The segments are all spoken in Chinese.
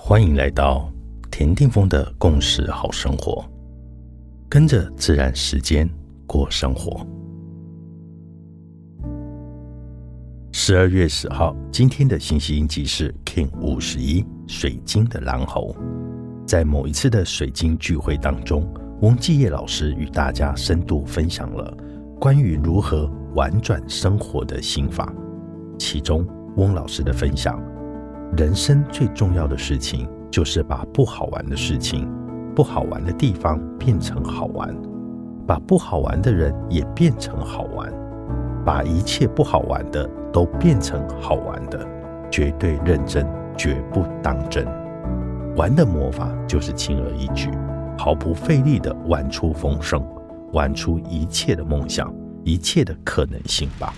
欢迎来到田定峰的共识好生活，跟着自然时间过生活。十二月十号，今天的星系印记是 King 五十一水晶的蓝猴。在某一次的水晶聚会当中，翁继业老师与大家深度分享了关于如何玩转生活的心法。其中，翁老师的分享。人生最重要的事情，就是把不好玩的事情、不好玩的地方变成好玩，把不好玩的人也变成好玩，把一切不好玩的都变成好玩的，绝对认真，绝不当真。玩的魔法就是轻而易举，毫不费力的玩出风声，玩出一切的梦想，一切的可能性吧。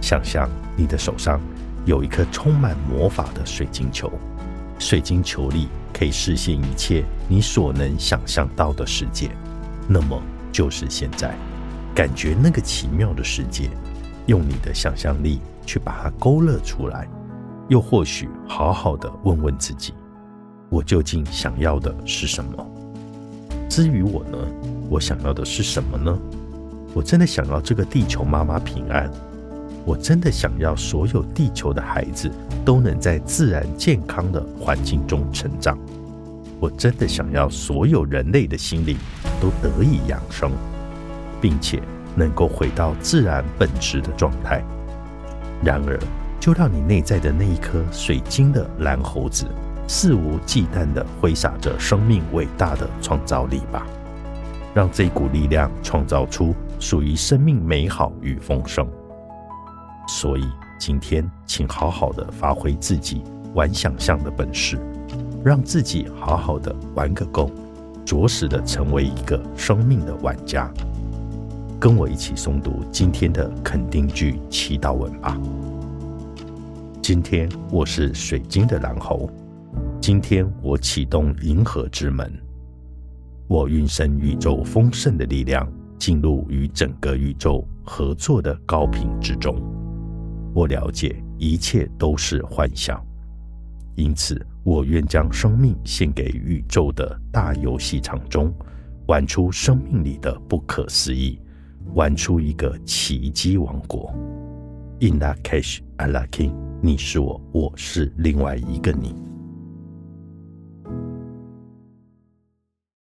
想象你的手上。有一颗充满魔法的水晶球，水晶球里可以实现一切你所能想象到的世界。那么就是现在，感觉那个奇妙的世界，用你的想象力去把它勾勒出来。又或许好好的问问自己：我究竟想要的是什么？至于我呢？我想要的是什么呢？我真的想要这个地球妈妈平安。我真的想要所有地球的孩子都能在自然健康的环境中成长。我真的想要所有人类的心灵都得以养生，并且能够回到自然本质的状态。然而，就让你内在的那一颗水晶的蓝猴子肆无忌惮地挥洒着生命伟大的创造力吧，让这股力量创造出属于生命美好与丰盛。所以，今天请好好的发挥自己玩想象的本事，让自己好好的玩个够，着实的成为一个生命的玩家。跟我一起诵读今天的肯定句祈祷文吧。今天我是水晶的蓝猴，今天我启动银河之门，我运生宇宙丰盛的力量，进入与整个宇宙合作的高频之中。我了解一切都是幻想，因此我愿将生命献给宇宙的大游戏场中，玩出生命里的不可思议，玩出一个奇迹王国。In that case, I like king，你是我，我是另外一个你。